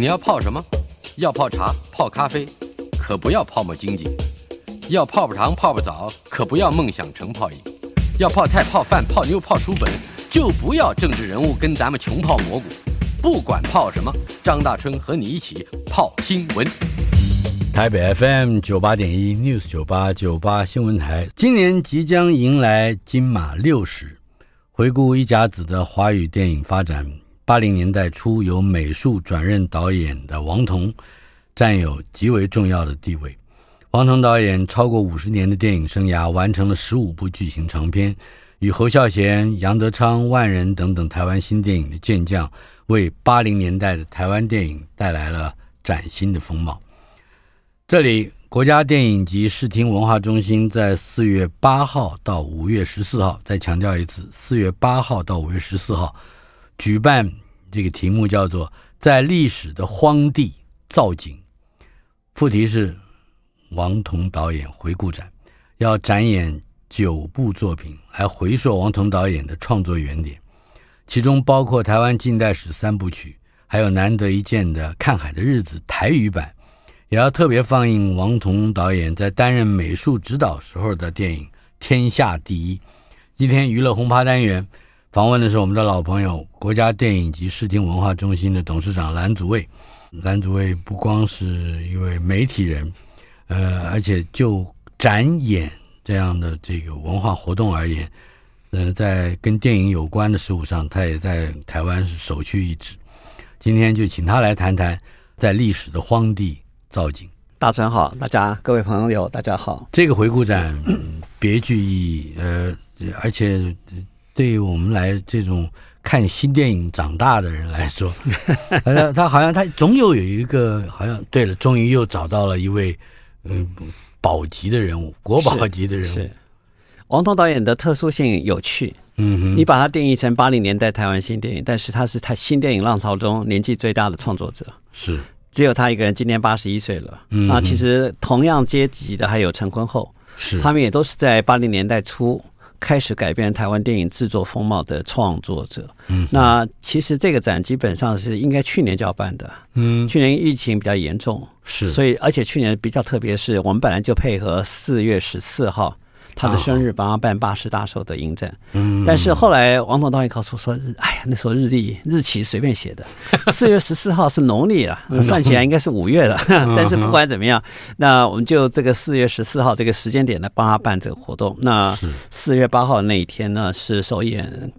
你要泡什么？要泡茶、泡咖啡，可不要泡沫经济；要泡泡糖、泡泡澡，可不要梦想成泡影；要泡菜、泡饭、泡妞、泡书本，就不要政治人物跟咱们穷泡蘑菇。不管泡什么，张大春和你一起泡新闻。台北 FM 九八点一 News 九八九八新闻台，今年即将迎来金马六十，回顾一甲子的华语电影发展。八零年代初，由美术转任导演的王童，占有极为重要的地位。王童导演超过五十年的电影生涯，完成了十五部剧情长片，与侯孝贤、杨德昌、万人等等台湾新电影的健将，为八零年代的台湾电影带来了崭新的风貌。这里，国家电影及视听文化中心在四月八号到五月十四号，再强调一次，四月八号到五月十四号。举办这个题目叫做“在历史的荒地造景”，副题是王童导演回顾展，要展演九部作品来回溯王童导演的创作原点，其中包括台湾近代史三部曲，还有难得一见的《看海的日子》台语版，也要特别放映王童导演在担任美术指导时候的电影《天下第一》。今天娱乐轰趴单元。访问的是我们的老朋友，国家电影及视听文化中心的董事长蓝祖蔚。蓝祖蔚不光是一位媒体人，呃，而且就展演这样的这个文化活动而言，呃，在跟电影有关的事物上，他也在台湾是首屈一指。今天就请他来谈谈在历史的荒地造景。大川好，大家各位朋友大家好。这个回顾展别具意义，呃，而且。对于我们来这种看新电影长大的人来说，好像他好像他总有有一个好像对了，终于又找到了一位嗯宝级的人物，国宝级的人物。是王彤导演的特殊性有趣，嗯哼，你把它定义成八零年代台湾新电影，但是他是他新电影浪潮中年纪最大的创作者，是只有他一个人，今年八十一岁了。嗯，啊，其实同样阶级的还有陈坤厚，是他们也都是在八零年代初。开始改变台湾电影制作风貌的创作者，嗯，那其实这个展基本上是应该去年就要办的，嗯，去年疫情比较严重，是，所以而且去年比较特别，是我们本来就配合四月十四号。他的生日帮他办八十大寿的迎战，嗯，但是后来王总导演告诉我说，日，哎呀，那时候日历日期随便写的，四月十四号是农历啊，算起来应该是五月了。但是不管怎么样，那我们就这个四月十四号这个时间点来帮他办这个活动。那四月八号那一天呢，是首演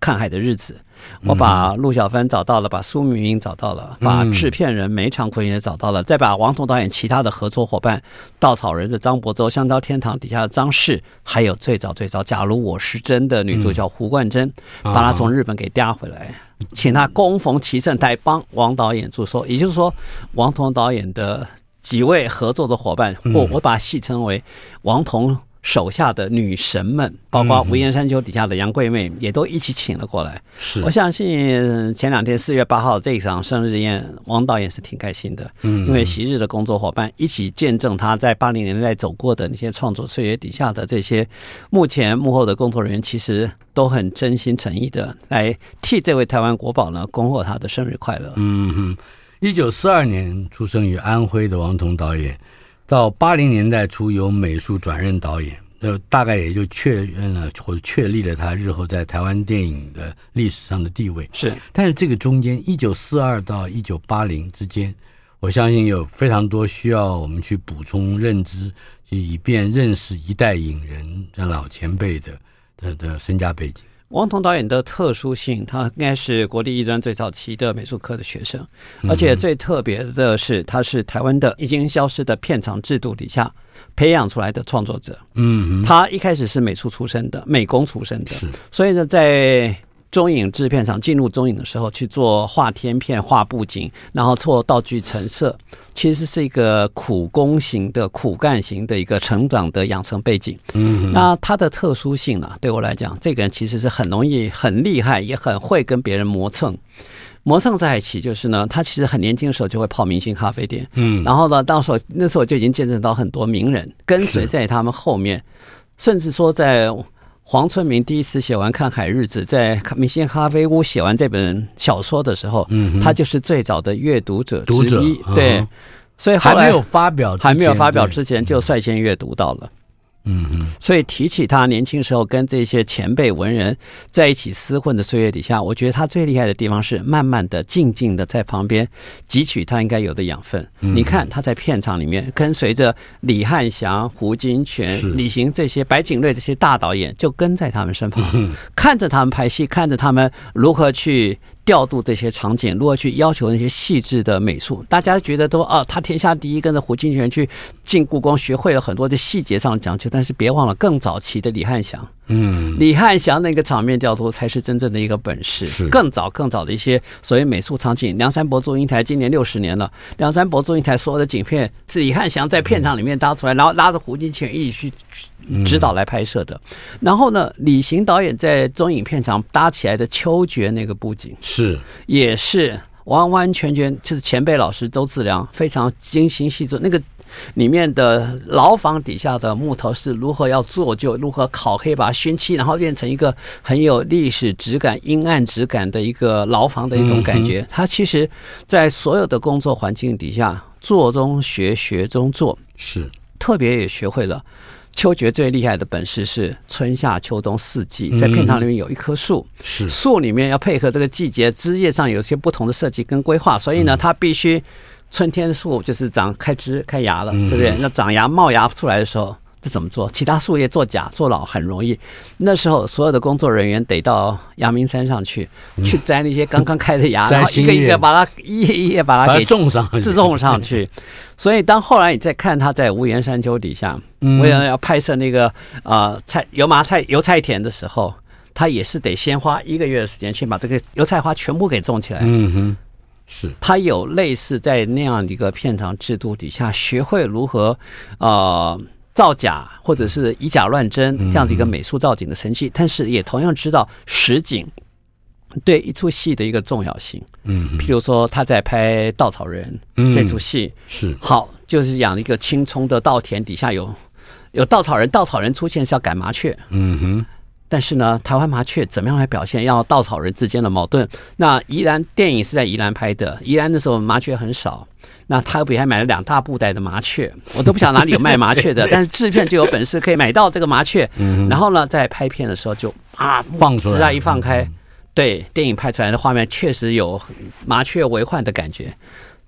看海的日子。我把陆小芬找到了，把苏明明找到了，把制片人梅长坤也找到了，再把王彤导演其他的合作伙伴，稻草人的张伯洲、香蕉天堂底下的张氏，还有最早最早，假如我是真的女主角胡冠珍，把他从日本给调回来，请他恭逢其盛台帮王导演祝寿。也就是说，王彤导演的几位合作的伙伴，或我把它戏称为王童。手下的女神们，包括《无言山丘》底下的杨贵妹，也都一起请了过来。是，我相信前两天四月八号这一场生日宴，王导演是挺开心的。嗯，因为昔日的工作伙伴一起见证他在八零年代走过的那些创作岁月底下的这些目前幕后的工作人员，其实都很真心诚意的来替这位台湾国宝呢恭贺他的生日快乐。嗯哼，一九四二年出生于安徽的王彤导演。到八零年代初，由美术转任导演，那，大概也就确认了或者确立了他日后在台湾电影的历史上的地位。是，但是这个中间，一九四二到一九八零之间，我相信有非常多需要我们去补充认知，以便认识一代影人这老前辈的的的身家背景。王童导演的特殊性，他应该是国立艺专最早期的美术科的学生，而且最特别的是，他是台湾的已经消失的片场制度底下培养出来的创作者。嗯，他一开始是美术出身的，美工出身的，是，所以呢，在中影制片厂进入中影的时候，去做画天片、画布景，然后做道具陈设。其实是一个苦工型的、苦干型的一个成长的养成背景。嗯，那他的特殊性呢？对我来讲，这个人其实是很容易、很厉害，也很会跟别人磨蹭。磨蹭在一起，就是呢，他其实很年轻的时候就会泡明星咖啡店。嗯，然后呢，到时候那时候就已经见证到很多名人跟随在他们后面，甚至说在黄春明第一次写完《看海日子》，在明星咖啡屋写完这本小说的时候，嗯，他就是最早的阅读者之一，对，嗯、所以还没有发表，还没有发表之前就率先阅读到了。嗯嗯，所以提起他年轻时候跟这些前辈文人在一起厮混的岁月底下，我觉得他最厉害的地方是慢慢的、静静的在旁边汲取他应该有的养分。嗯、你看他在片场里面跟随着李汉祥、胡金铨、李行这些白景瑞这些大导演，就跟在他们身旁，嗯、看着他们拍戏，看着他们如何去。调度这些场景，如何去要求那些细致的美术？大家觉得都啊，他天下第一，跟着胡金铨去进故宫，学会了很多的细节上的讲究。但是别忘了，更早期的李翰祥，嗯，李翰祥那个场面调度才是真正的一个本事。是更早更早的一些所谓美术场景，梁山伯祝英台今年六十年了，梁山伯祝英台所有的景片是李翰祥在片场里面搭出来，然后拉着胡金铨一起去。指导来拍摄的，然后呢，李行导演在中影片场搭起来的秋决那个布景是，也是完完全全就是前辈老师周志良非常精心细作。那个里面的牢房底下的木头是如何要做旧，如何烤黑把它熏漆，然后变成一个很有历史质感、阴暗质感的一个牢房的一种感觉。他其实，在所有的工作环境底下，做中学，学中做，是特别也学会了。秋决最厉害的本事是春夏秋冬四季，在片场里面有一棵树，是树里面要配合这个季节，枝叶上有些不同的设计跟规划，所以呢，它必须春天树就是长开枝开芽了，是不是？那长芽冒芽出来的时候。这怎么做？其他树叶做假做老很容易。那时候所有的工作人员得到阳明山上去，嗯、去摘那些刚刚开的芽，然后一个一个把它一页一页把它给种上，自种上去。所以当后来你再看他在无盐山丘底下，为了要拍摄那个呃菜油麻菜油菜田的时候，他也是得先花一个月的时间去把这个油菜花全部给种起来。嗯哼，是。他有类似在那样的一个片场制度底下，学会如何呃。造假或者是以假乱真这样子一个美术造景的神器，但是也同样知道实景对一出戏的一个重要性。嗯，譬如说他在拍《稻草人》这出戏是好，就是养一个青葱的稻田底下有有稻草人，稻草人出现是要赶麻雀。嗯哼，但是呢，台湾麻雀怎么样来表现要稻草人之间的矛盾？那宜兰电影是在宜兰拍的，宜兰的时候麻雀很少。那他比还买了两大布袋的麻雀，我都不晓得哪里有卖麻雀的，但是制片就有本事可以买到这个麻雀。然后呢，在拍片的时候就啊放出来，只要一放开，对电影拍出来的画面确实有麻雀为患的感觉。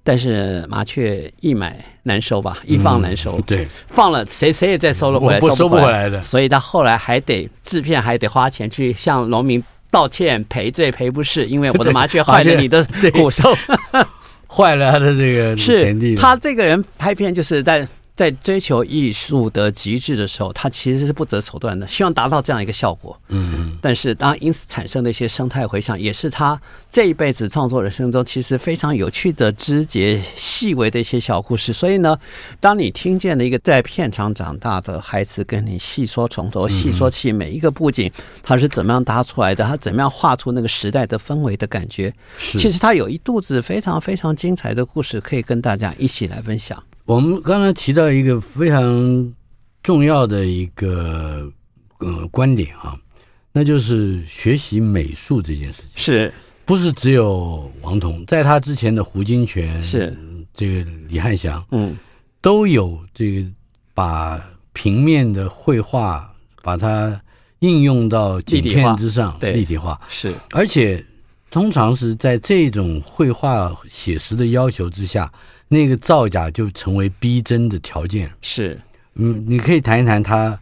但是麻雀一买难收吧，一放难收。对，放了谁谁也再收了回来，收不回来的。所以他后来还得制片还得花钱去向农民道歉赔罪赔不是，因为我的麻雀坏了你的骨收。坏了他的这个田地，是他这个人拍片就是在在追求艺术的极致的时候，他其实是不择手段的，希望达到这样一个效果。嗯，但是当因此产生的一些生态回响，也是他这一辈子创作人生中其实非常有趣的枝节、细微的一些小故事。所以呢，当你听见了一个在片场长大的孩子跟你细说从头细说起每一个布景，他是怎么样搭出来的，他怎么样画出那个时代的氛围的感觉，其实他有一肚子非常非常精彩的故事可以跟大家一起来分享。我们刚才提到一个非常重要的一个呃观点啊，那就是学习美术这件事情，是。不是只有王童？在他之前的胡金铨是。这个李汉祥，嗯，都有这个把平面的绘画把它应用到景片之上，对，立体化。是，而且通常是在这种绘画写实的要求之下。那个造假就成为逼真的条件。是，嗯，你可以谈一谈他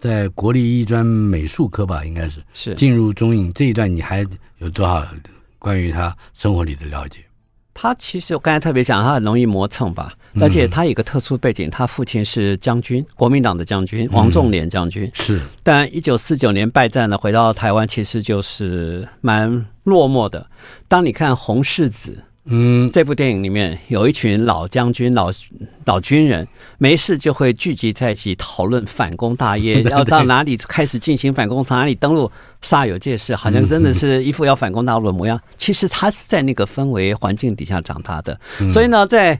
在国立艺专美术科吧，应该是是进入中影这一段，你还有多少关于他生活里的了解？他其实我刚才特别讲，他很容易磨蹭吧，而且他有个特殊背景，他父亲是将军，国民党的将军王仲廉将军。是，但一九四九年败战了，回到台湾，其实就是蛮落寞的。当你看《红柿子》。嗯，这部电影里面有一群老将军、老老军人，没事就会聚集在一起讨论反攻大业，要到哪里开始进行反攻，从哪里登陆，煞有介事，好像真的是一副要反攻大陆的模样。其实他是在那个氛围环境底下长大的，所以呢，在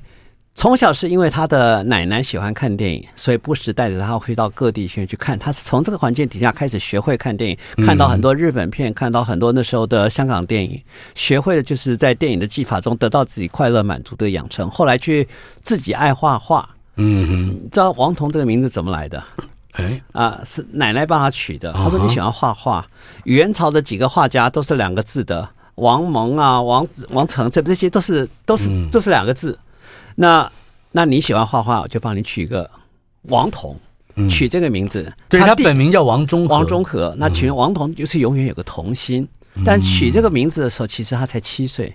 从小是因为他的奶奶喜欢看电影，所以不时带着他会到各地去去看。他是从这个环境底下开始学会看电影，看到很多日本片，看到很多那时候的香港电影，学会的就是在电影的技法中得到自己快乐满足的养成。后来去自己爱画画。嗯哼，你知道王彤这个名字怎么来的？哎啊，是奶奶帮他取的。他说你喜欢画画，元朝的几个画家都是两个字的，王蒙啊、王王成，这这些都是都是都是两个字。那，那你喜欢画画，我就帮你取一个王彤，取这个名字。嗯、对，他本名叫王中王中和。那取王彤就是永远有个童心。嗯、但取这个名字的时候，其实他才七岁。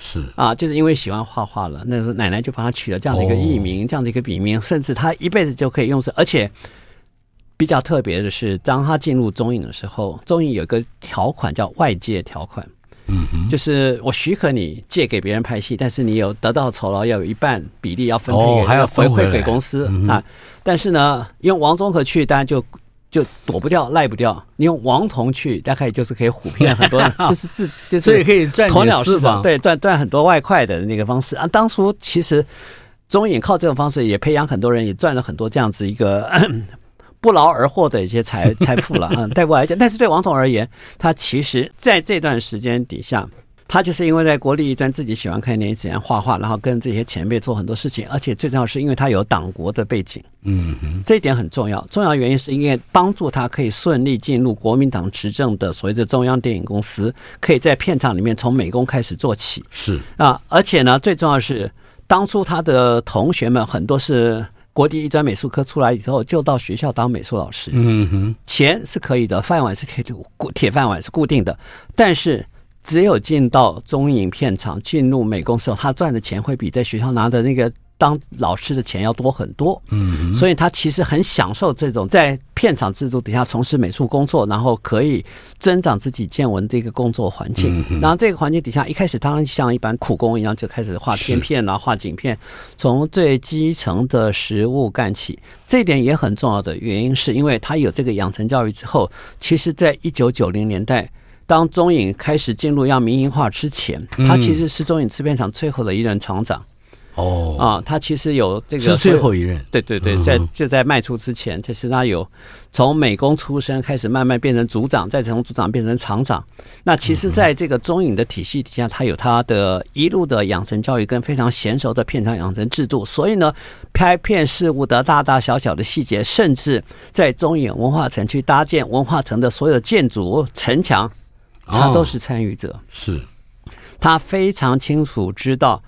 是啊，就是因为喜欢画画了，那时候奶奶就帮他取了这样的一个艺名，哦、这样的一个笔名，甚至他一辈子就可以用这。而且比较特别的是，当他进入中影的时候，中影有一个条款叫外界条款。嗯哼，就是我许可你借给别人拍戏，但是你有得到酬劳要有一半比例要分配，哦，还要回馈给公司啊。但是呢，用王中和去，当然就就躲不掉，赖不掉。你用王彤去，大概就是可以唬骗很多人，就是自就是所以可以赚鸵鸟式的，对，赚赚很多外快的那个方式啊。当初其实中影靠这种方式也培养很多人，也赚了很多这样子一个。不劳而获的一些财 财富了啊，带过来讲。但是对王彤而言，他其实在这段时间底下，他就是因为在国立艺专自己喜欢看电影、喜欢画画，然后跟这些前辈做很多事情，而且最重要是因为他有党国的背景，嗯哼，这一点很重要。重要原因是因为帮助他可以顺利进入国民党执政的所谓的中央电影公司，可以在片场里面从美工开始做起，是啊，而且呢，最重要是当初他的同学们很多是。国立艺专美术科出来以后，就到学校当美术老师。嗯哼，钱是可以的，饭碗是铁铁饭碗是固定的，但是只有进到中影片场，进入美工时候，他赚的钱会比在学校拿的那个。当老师的钱要多很多，嗯，所以他其实很享受这种在片场制度底下从事美术工作，然后可以增长自己见闻的一个工作环境。然后这个环境底下，一开始当然像一般苦工一样，就开始画片片，然后画景片，从最基层的实物干起。这一点也很重要的原因，是因为他有这个养成教育之后，其实在一九九零年代，当中影开始进入要民营化之前，他其实是中影制片厂最后的一任厂长。哦啊，他其实有这个是最后一任，对对对，在就在卖出之前，其实他有从美工出身开始，慢慢变成组长，再从组长变成厂长。那其实，在这个中影的体系底下，他有他的一路的养成教育跟非常娴熟的片场养成制度。所以呢，拍片事务的大大小小的细节，甚至在中影文化城去搭建文化城的所有建筑城墙，他都是参与者。是，他非常清楚知道。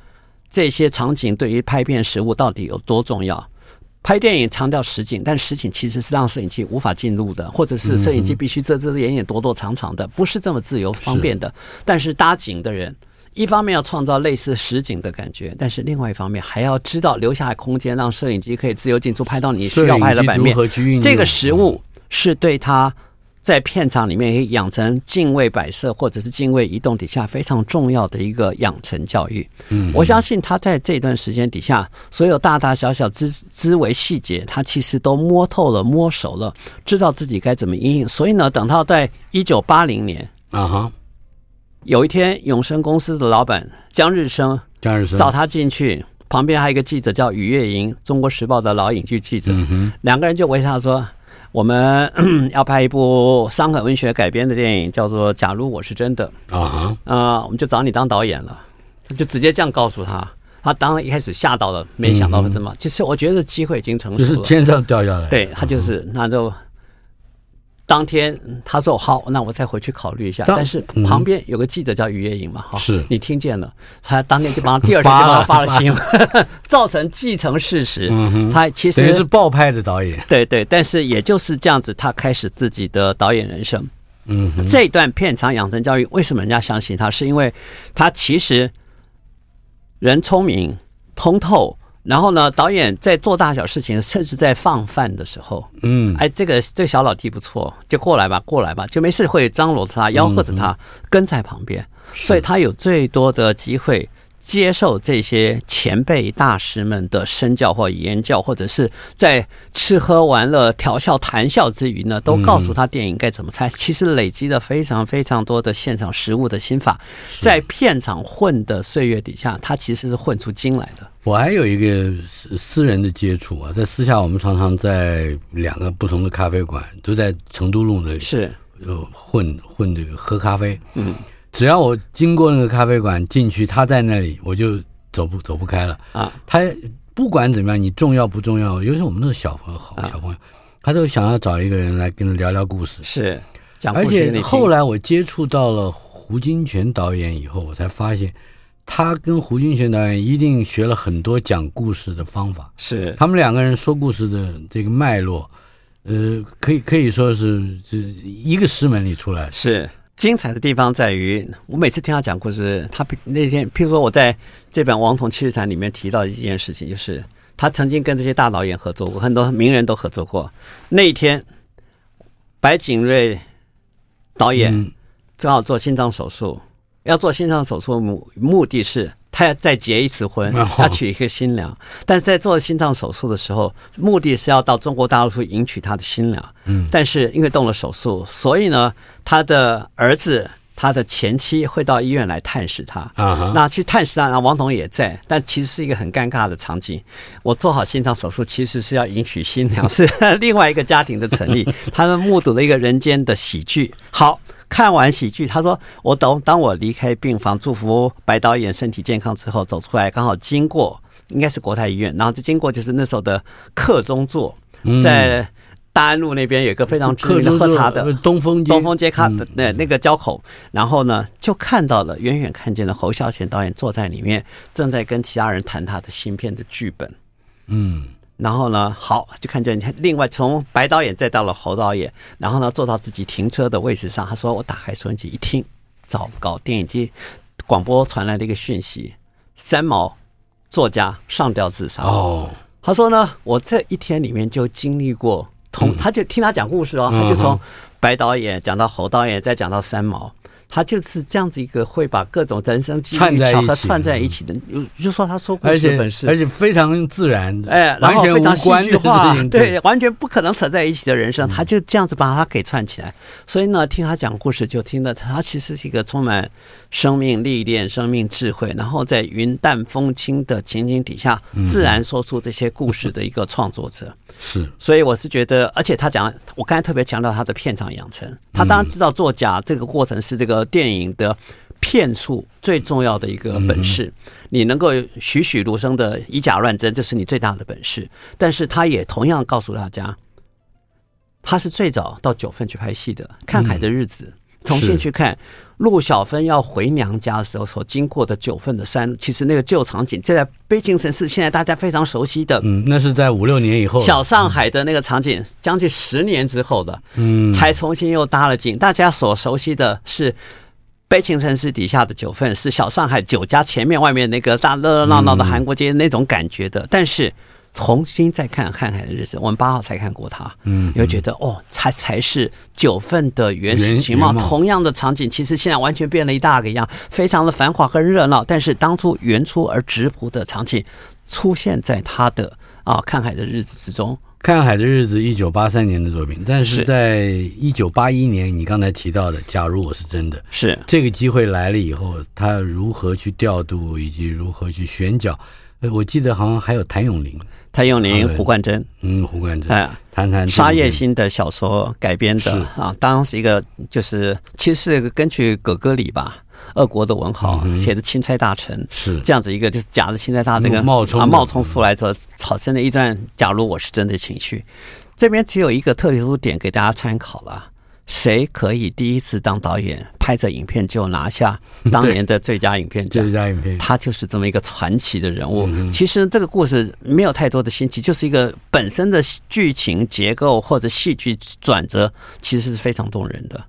这些场景对于拍片实物到底有多重要？拍电影强调实景，但实景其实是让摄影机无法进入的，或者是摄影机必须遮遮掩掩、躲躲藏藏的，不是这么自由方便的。但是搭景的人，一方面要创造类似实景的感觉，但是另外一方面还要知道留下空间，让摄影机可以自由进出，拍到你需要拍的版面。这个实物是对他。在片场里面养成敬畏摆设或者是敬畏移动底下非常重要的一个养成教育。嗯，我相信他在这段时间底下，所有大大小小之之为细节，他其实都摸透了、摸熟了，知道自己该怎么应应。所以呢，等到在一九八零年啊哈，有一天永生公司的老板江日升，江日升找他进去，旁边还有一个记者叫于月莹，中国时报的老影剧记者，两个人就围他说。我们 要拍一部伤感文学改编的电影，叫做《假如我是真的》啊啊，我们就找你当导演了，就直接这样告诉他。他当然一开始吓到了，没想到什么，其实我觉得机会已经成熟了，就是天上掉下来。对，他就是，那就。当天他说好，那我再回去考虑一下。但是旁边有个记者叫于月影嘛，哈，是你听见了，他当天就帮他 第二天就帮他发了新闻，造成既成事实。他其实是爆拍的导演，对对，但是也就是这样子，他开始自己的导演人生。嗯，这段片场养成教育，为什么人家相信他？是因为他其实人聪明通透。然后呢，导演在做大小事情，甚至在放饭的时候，嗯，哎，这个这个小老弟不错，就过来吧，过来吧，就没事会张罗着他，吆喝着他，跟在旁边，所以他有最多的机会接受这些前辈大师们的身教或言教，或者是在吃喝玩乐、调笑谈笑之余呢，都告诉他电影该怎么拍。其实累积了非常非常多的现场实物的心法，在片场混的岁月底下，他其实是混出精来的。我还有一个私私人的接触啊，在私下我们常常在两个不同的咖啡馆，都在成都路那里是呃混混这个喝咖啡。嗯，只要我经过那个咖啡馆进去，他在那里，我就走不走不开了啊。他不管怎么样，你重要不重要？尤其我们那个小朋友，好小朋友，他都想要找一个人来跟他聊聊故事。是，而且后来我接触到了胡金铨导演以后，我才发现。他跟胡金铨导演一定学了很多讲故事的方法，是他们两个人说故事的这个脉络，呃，可以可以说是这一个师门里出来。是精彩的地方在于，我每次听他讲故事，他那天，譬如说我在这本《王彤七日谈》里面提到一件事情，就是他曾经跟这些大导演合作过，很多名人都合作过。那一天，白景瑞导演正好做心脏手术。嗯要做心脏手术目目的是他要再结一次婚，他娶一个新娘。但是在做心脏手术的时候，目的是要到中国大陆去迎娶他的新娘。嗯，但是因为动了手术，所以呢，他的儿子、他的前妻会到医院来探视他。啊，那去探视他，然后王彤也在，但其实是一个很尴尬的场景。我做好心脏手术，其实是要迎娶新娘，是另外一个家庭的成立。他们目睹了一个人间的喜剧。好。看完喜剧，他说：“我等当我离开病房，祝福白导演身体健康之后，走出来，刚好经过，应该是国泰医院，然后就经过就是那时候的客中座，在大安路那边有一个非常知名的喝茶的东风东风街咖的那那个交口，然后呢，就看到了远远看见了侯孝贤导演坐在里面，正在跟其他人谈他的新片的剧本，嗯。”然后呢，好，就看见另外从白导演再到了侯导演，然后呢，坐到自己停车的位置上。他说：“我打开收音机一听，糟糕，电影机广播传来了一个讯息：三毛作家上吊自杀。”哦，他说呢，我这一天里面就经历过，同他就听他讲故事哦，他就从白导演讲到侯导演，再讲到三毛。他就是这样子一个会把各种人生机遇巧合串在一起的，就说他说故事本事，而且非常自然，哎，然后非常戏剧化，对，完全不可能扯在一起的人生，他就这样子把它给串起来。所以呢，听他讲故事就听得他其实是一个充满生命历练、生命智慧，然后在云淡风轻的情景底下，自然说出这些故事的一个创作者。是，所以我是觉得，而且他讲，我刚才特别强调他的片场养成，他当然知道作假这个过程是这个电影的骗术最重要的一个本事，你能够栩栩如生的以假乱真，这是你最大的本事。但是他也同样告诉大家，他是最早到九份去拍戏的，《看海的日子》。重新去看陆小芬要回娘家的时候所经过的九份的山，其实那个旧场景，就在北京城市，现在大家非常熟悉的，嗯，那是在五六年以后，小上海的那个场景，将近十年之后的，嗯，才重新又搭了景。大家所熟悉的是悲情城市底下的九份，是小上海酒家前面外面那个大热热闹闹的韩国街那种感觉的，但是。重新再看《看海的日子》，我们八号才看过它，嗯，你会觉得哦，才才是九份的原始情貌。同样的场景，其实现在完全变了一大个样，非常的繁华和热闹。但是当初原初而质朴的场景，出现在他的啊《看海的日子》之中。《看海的日子》一九八三年的作品，但是在一九八一年，你刚才提到的《假如我是真的》，是这个机会来了以后，他如何去调度，以及如何去选角。我记得好像还有谭咏麟。谭咏麟、胡冠珍，嗯，胡冠珍，哎，谈谈沙叶新的小说改编的啊，当时一个就是其实是个根据葛格里吧，俄国的文豪写的《钦差大臣》，是。这样子一个就是假的钦差大臣，这个冒充啊冒充出来之后产生的一段假如我是真的情绪，这边只有一个特殊点给大家参考了。谁可以第一次当导演拍着影片就拿下 当年的最佳影片奖？最佳影片，他就是这么一个传奇的人物。其实这个故事没有太多的新奇，就是一个本身的剧情结构或者戏剧转折，其实是非常动人的。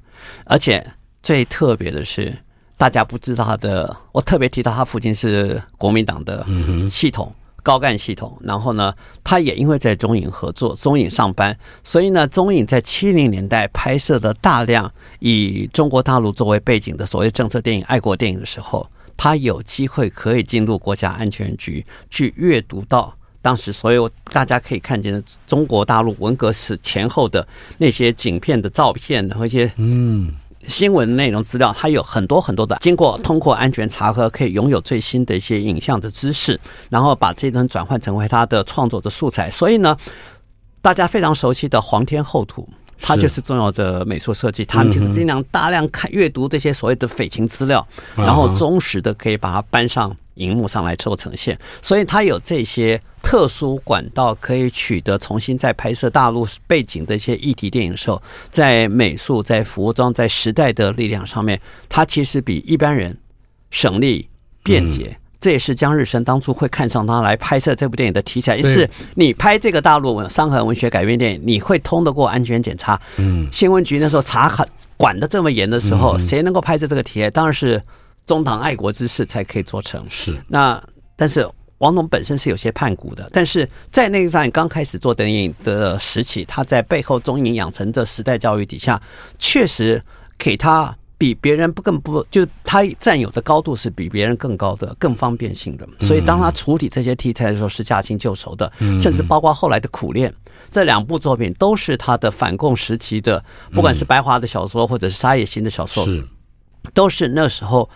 而且最特别的是，大家不知道他的，我特别提到他父亲是国民党的系统。高干系统，然后呢，他也因为在中影合作，中影上班，所以呢，中影在七零年代拍摄的大量以中国大陆作为背景的所谓政策电影、爱国电影的时候，他有机会可以进入国家安全局去阅读到当时所有大家可以看见的中国大陆文革史前后的那些景片的照片，然后一些嗯新闻内容资料，它有很多很多的，经过通过安全查核，可以拥有最新的一些影像的知识，然后把这段转换成为他的创作的素材。所以呢，大家非常熟悉的黄天厚土，它就是重要的美术设计。他们就是尽量大量看阅读这些所谓的匪情资料，然后忠实的可以把它搬上荧幕上来做呈现。所以它有这些。特殊管道可以取得重新再拍摄大陆背景的一些议题电影的时候，在美术、在服装、在时代的力量上面，它其实比一般人省力便捷。这也是江日升当初会看上他来拍摄这部电影的题材。一是你拍这个大陆文伤痕文学改编电影，你会通得过安全检查。嗯，新闻局那时候查很管得这么严的时候，谁能够拍摄这个题材？当然是中堂爱国之士才可以做成。是那，但是。王龙本身是有些叛骨的，但是在那一段刚开始做电影的时期，他在背后中影养成的时代教育底下，确实给他比别人不更不，就是他占有的高度是比别人更高的、更方便性的。所以当他处理这些题材的时候，是驾轻就熟的，甚至包括后来的《苦练》这两部作品，都是他的反共时期的，不管是白华的小说或者是沙野新的小说，是都是那时候。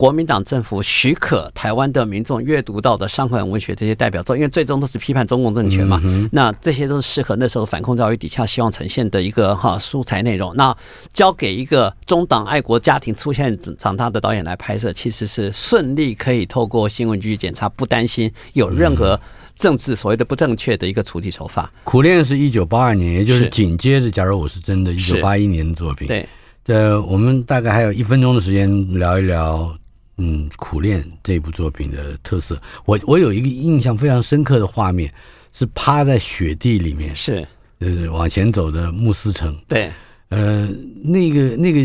国民党政府许可台湾的民众阅读到的伤痕文学这些代表作，因为最终都是批判中共政权嘛，那这些都是适合那时候反共教育底下希望呈现的一个哈素材内容。那交给一个中党爱国家庭出现长大的导演来拍摄，其实是顺利可以透过新闻局检查，不担心有任何政治所谓的不正确的一个处理手法。苦练是一九八二年，也就是紧接着假如我是真的，一九八一年的作品。对，呃，我们大概还有一分钟的时间聊一聊。嗯，苦练这部作品的特色，我我有一个印象非常深刻的画面，是趴在雪地里面，是呃往前走的慕斯城。对，呃，那个那个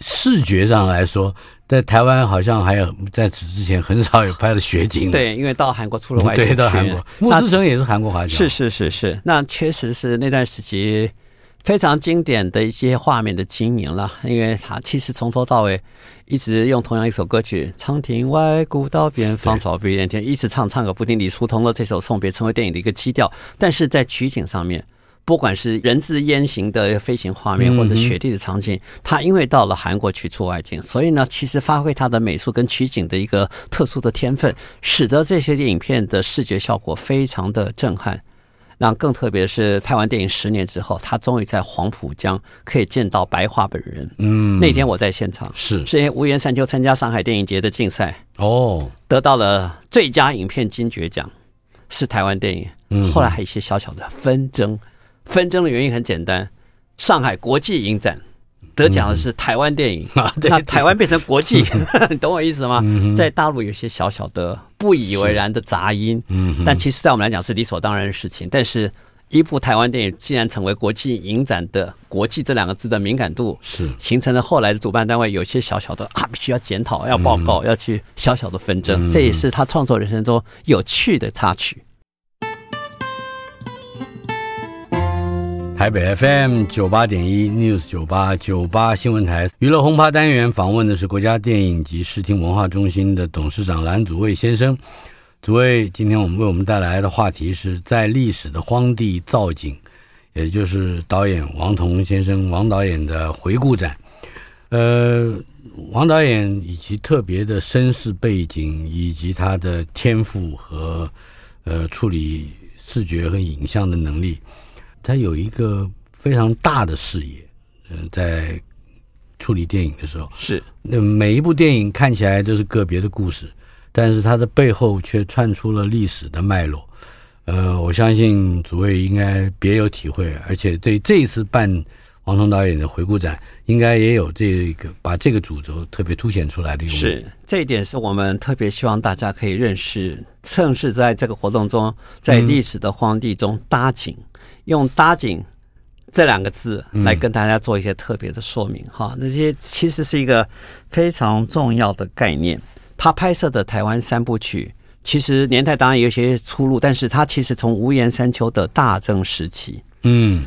视觉上来说，在台湾好像还有在此之前很少有拍的雪景。对，因为到韩国出了外景。对，到韩国，慕斯城也是韩国华侨。是是是是，那确实是那段时期。非常经典的一些画面的经营了，因为他其实从头到尾一直用同样一首歌曲《长亭外，古道边，芳草碧连天》，一直唱唱个不停。李叔同的这首送别成为电影的一个基调，但是在取景上面，不管是人字烟行的飞行画面，或者雪地的场景，他因为到了韩国去做外景，所以呢，其实发挥他的美术跟取景的一个特殊的天分，使得这些影片的视觉效果非常的震撼。那更特别的是，拍完电影十年之后，他终于在黄浦江可以见到白桦本人。嗯，那天我在现场，是是因为《无缘山丘》参加上海电影节的竞赛哦，得到了最佳影片金爵奖，是台湾电影。嗯，后来还有一些小小的纷争，纷争的原因很简单，上海国际影展。得奖的是台湾电影，嗯、那台湾变成国际，你 懂我意思吗？嗯、在大陆有些小小的不以为然的杂音，嗯，但其实在我们来讲是理所当然的事情。但是，一部台湾电影竟然成为国际影展的“国际”这两个字的敏感度，是。形成了后来的主办单位有些小小的啊，必须要检讨、要报告、嗯、要去小小的纷争，嗯、这也是他创作人生中有趣的插曲。台北 FM 九八点一 News 九八九八新闻台娱乐轰趴单元访问的是国家电影及视听文化中心的董事长蓝祖蔚先生。祖蔚，今天我们为我们带来的话题是在历史的荒地造景，也就是导演王童先生王导演的回顾展。呃，王导演以及特别的身世背景，以及他的天赋和呃处理视觉和影像的能力。他有一个非常大的视野，嗯，在处理电影的时候，是那每一部电影看起来都是个别的故事，但是它的背后却串出了历史的脉络。呃，我相信诸位应该别有体会，而且对这一次办王彤导演的回顾展，应该也有这个把这个主轴特别凸显出来的。是这一点是我们特别希望大家可以认识，正是在这个活动中，在历史的荒地中搭景。嗯用“搭景”这两个字来跟大家做一些特别的说明哈，那些其实是一个非常重要的概念。他拍摄的台湾三部曲，其实年代当然有些出入，但是他其实从无言山丘的大正时期，嗯，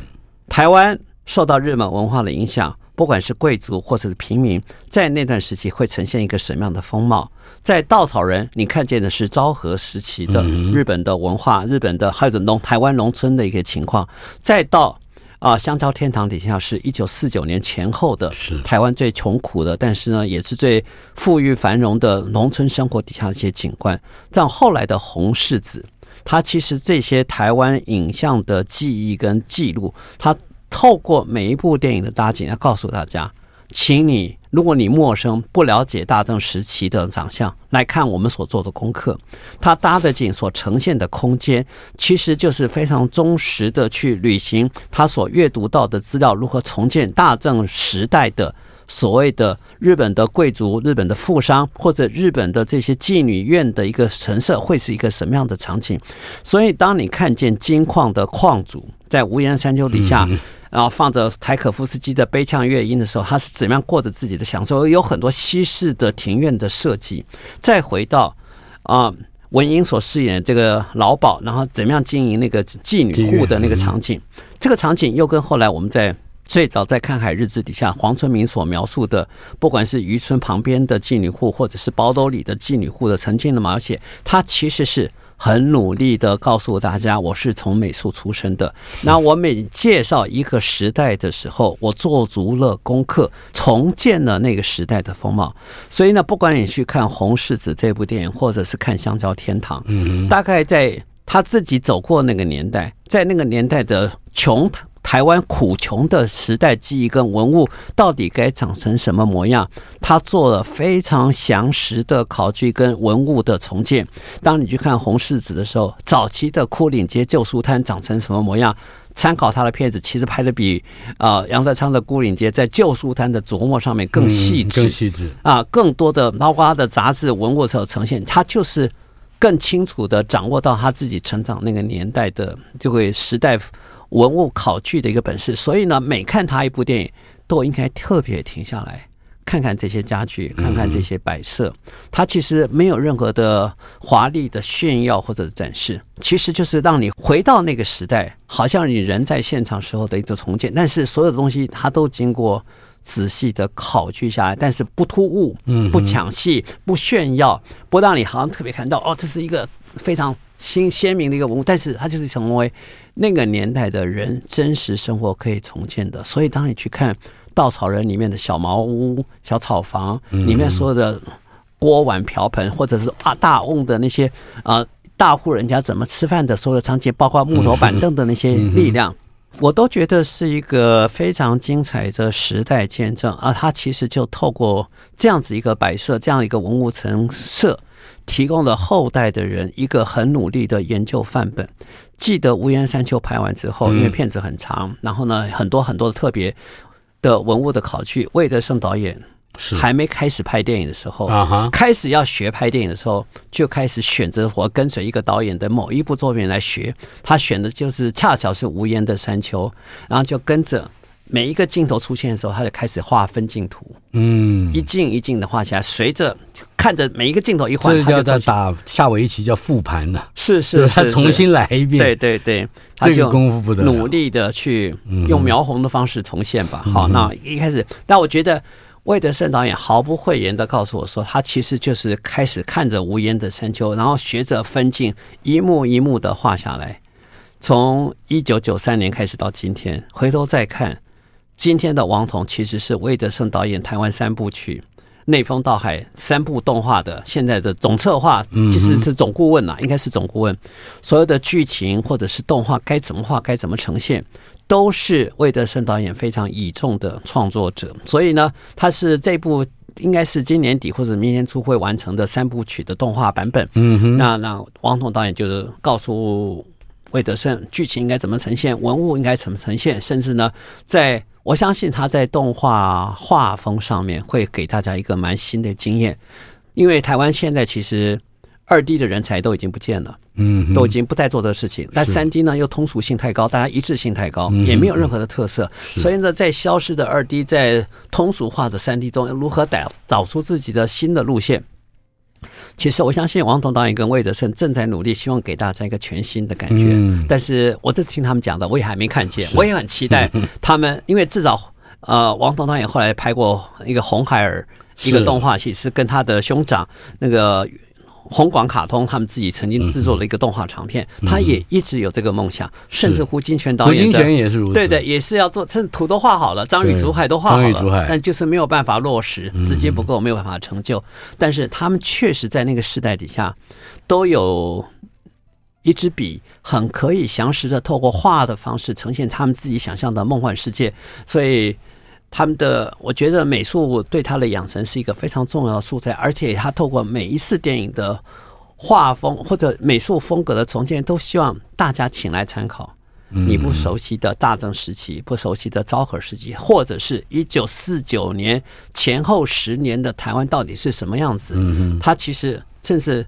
台湾受到日本文化的影响，不管是贵族或者是平民，在那段时期会呈现一个什么样的风貌？在稻草人，你看见的是昭和时期的日本的文化，日本的还有农台湾农村的一个情况。再到啊，香蕉天堂底下是一九四九年前后的，台湾最穷苦的，但是呢，也是最富裕繁荣的农村生活底下的一些景观。但后来的红柿子，它其实这些台湾影像的记忆跟记录，它透过每一部电影的搭景，要告诉大家。请你，如果你陌生不了解大正时期的长相，来看我们所做的功课。他搭的景所呈现的空间，其实就是非常忠实的去履行他所阅读到的资料，如何重建大正时代的所谓的日本的贵族、日本的富商或者日本的这些妓女院的一个陈设，会是一个什么样的场景？所以，当你看见金矿的矿主在无言山丘底下。嗯然后放着柴可夫斯基的悲怆乐音的时候，他是怎么样过着自己的享受？有很多西式的庭院的设计。再回到啊、呃，文英所饰演的这个老鸨，然后怎么样经营那个妓女户的那个场景？这个场景又跟后来我们在最早在看海日志底下黄春明所描述的，不管是渔村旁边的妓女户，或者是宝斗里的妓女户的曾经的描写，它其实是。很努力的告诉大家，我是从美术出身的。那我每介绍一个时代的时候，我做足了功课，重建了那个时代的风貌。所以呢，不管你去看《红柿子》这部电影，或者是看《香蕉天堂》，嗯，大概在他自己走过那个年代，在那个年代的穷。台湾苦穷的时代记忆跟文物到底该长成什么模样？他做了非常详实的考据跟文物的重建。当你去看红柿子的时候，早期的枯岭街旧书摊长成什么模样？参考他的片子，其实拍的比啊杨德昌的孤岭街在旧书摊的琢磨上面更细致，更细致啊，更多的包括他的杂志文物所呈现，他就是更清楚的掌握到他自己成长那个年代的这个时代。文物考据的一个本事，所以呢，每看他一部电影，都应该特别停下来看看这些家具，看看这些摆设。它其实没有任何的华丽的炫耀或者展示，其实就是让你回到那个时代，好像你人在现场时候的一个重建。但是所有的东西，它都经过仔细的考据下来，但是不突兀，不抢戏，不炫耀，不让你好像特别看到哦，这是一个非常新鲜明的一个文物，但是它就是成为。那个年代的人真实生活可以重建的，所以当你去看《稻草人》里面的小茅屋、小草房里面所有的锅碗瓢盆，或者是啊大瓮的那些啊大户人家怎么吃饭的所有的场景，包括木头板凳的那些力量，我都觉得是一个非常精彩的时代见证。啊它其实就透过这样子一个摆设，这样一个文物陈设，提供了后代的人一个很努力的研究范本。记得《无言山丘》拍完之后，因为片子很长，然后呢，很多很多的特别的文物的考据。魏德圣导演是还没开始拍电影的时候，开始要学拍电影的时候，就开始选择我跟随一个导演的某一部作品来学。他选的就是恰巧是《无言的山丘》，然后就跟着。每一个镜头出现的时候，他就开始画分镜图，嗯，一镜一镜的画下来，随着看着每一个镜头一换，这叫在打下围棋叫复盘呢，是是，他重新来一遍，对对对，他就功夫不得努力的去用描红的方式重现吧。好，那一开始，但我觉得魏德圣导演毫不讳言的告诉我说，他其实就是开始看着无言的山丘，然后学着分镜，一幕一幕的画下来，从一九九三年开始到今天，回头再看。今天的王彤其实是魏德圣导演台湾三部曲《内风到海》三部动画的现在的总策划，其实是总顾问呐，应该是总顾问。所有的剧情或者是动画该怎么画、该怎么呈现，都是魏德圣导演非常倚重的创作者。所以呢，他是这部应该是今年底或者明年初会完成的三部曲的动画版本。嗯哼，那那王彤导演就是告诉魏德圣剧情应该怎么呈现，文物应该怎么呈现，甚至呢，在我相信他在动画画风上面会给大家一个蛮新的经验，因为台湾现在其实二 D 的人才都已经不见了，嗯，都已经不再做这个事情。但三 D 呢又通俗性太高，大家一致性太高，也没有任何的特色。所以呢，在消失的二 D，在通俗化的三 D 中，如何打找出自己的新的路线？其实我相信王彤导演跟魏德圣正在努力，希望给大家一个全新的感觉。嗯、但是我这次听他们讲的，我也还没看见，我也很期待 他们，因为至少呃，王彤导演后来拍过一个《红孩儿》，一个动画戏是跟他的兄长那个红广卡通他们自己曾经制作了一个动画长片，嗯、他也一直有这个梦想，嗯、甚至胡金铨导演的，胡金铨也是如此，对的，也是要做，甚至图都画好了，张宇竹海都画好了，但就是没有办法落实，资金不够，没有办法成就。嗯、但是他们确实在那个时代底下，都有一支笔，很可以详实的透过画的方式呈现他们自己想象的梦幻世界，所以。他们的，我觉得美术对他的养成是一个非常重要的素材，而且他透过每一次电影的画风或者美术风格的重建，都希望大家请来参考。你不熟悉的大正时期，不熟悉的昭和时期，或者是一九四九年前后十年的台湾到底是什么样子？嗯嗯，他其实正是，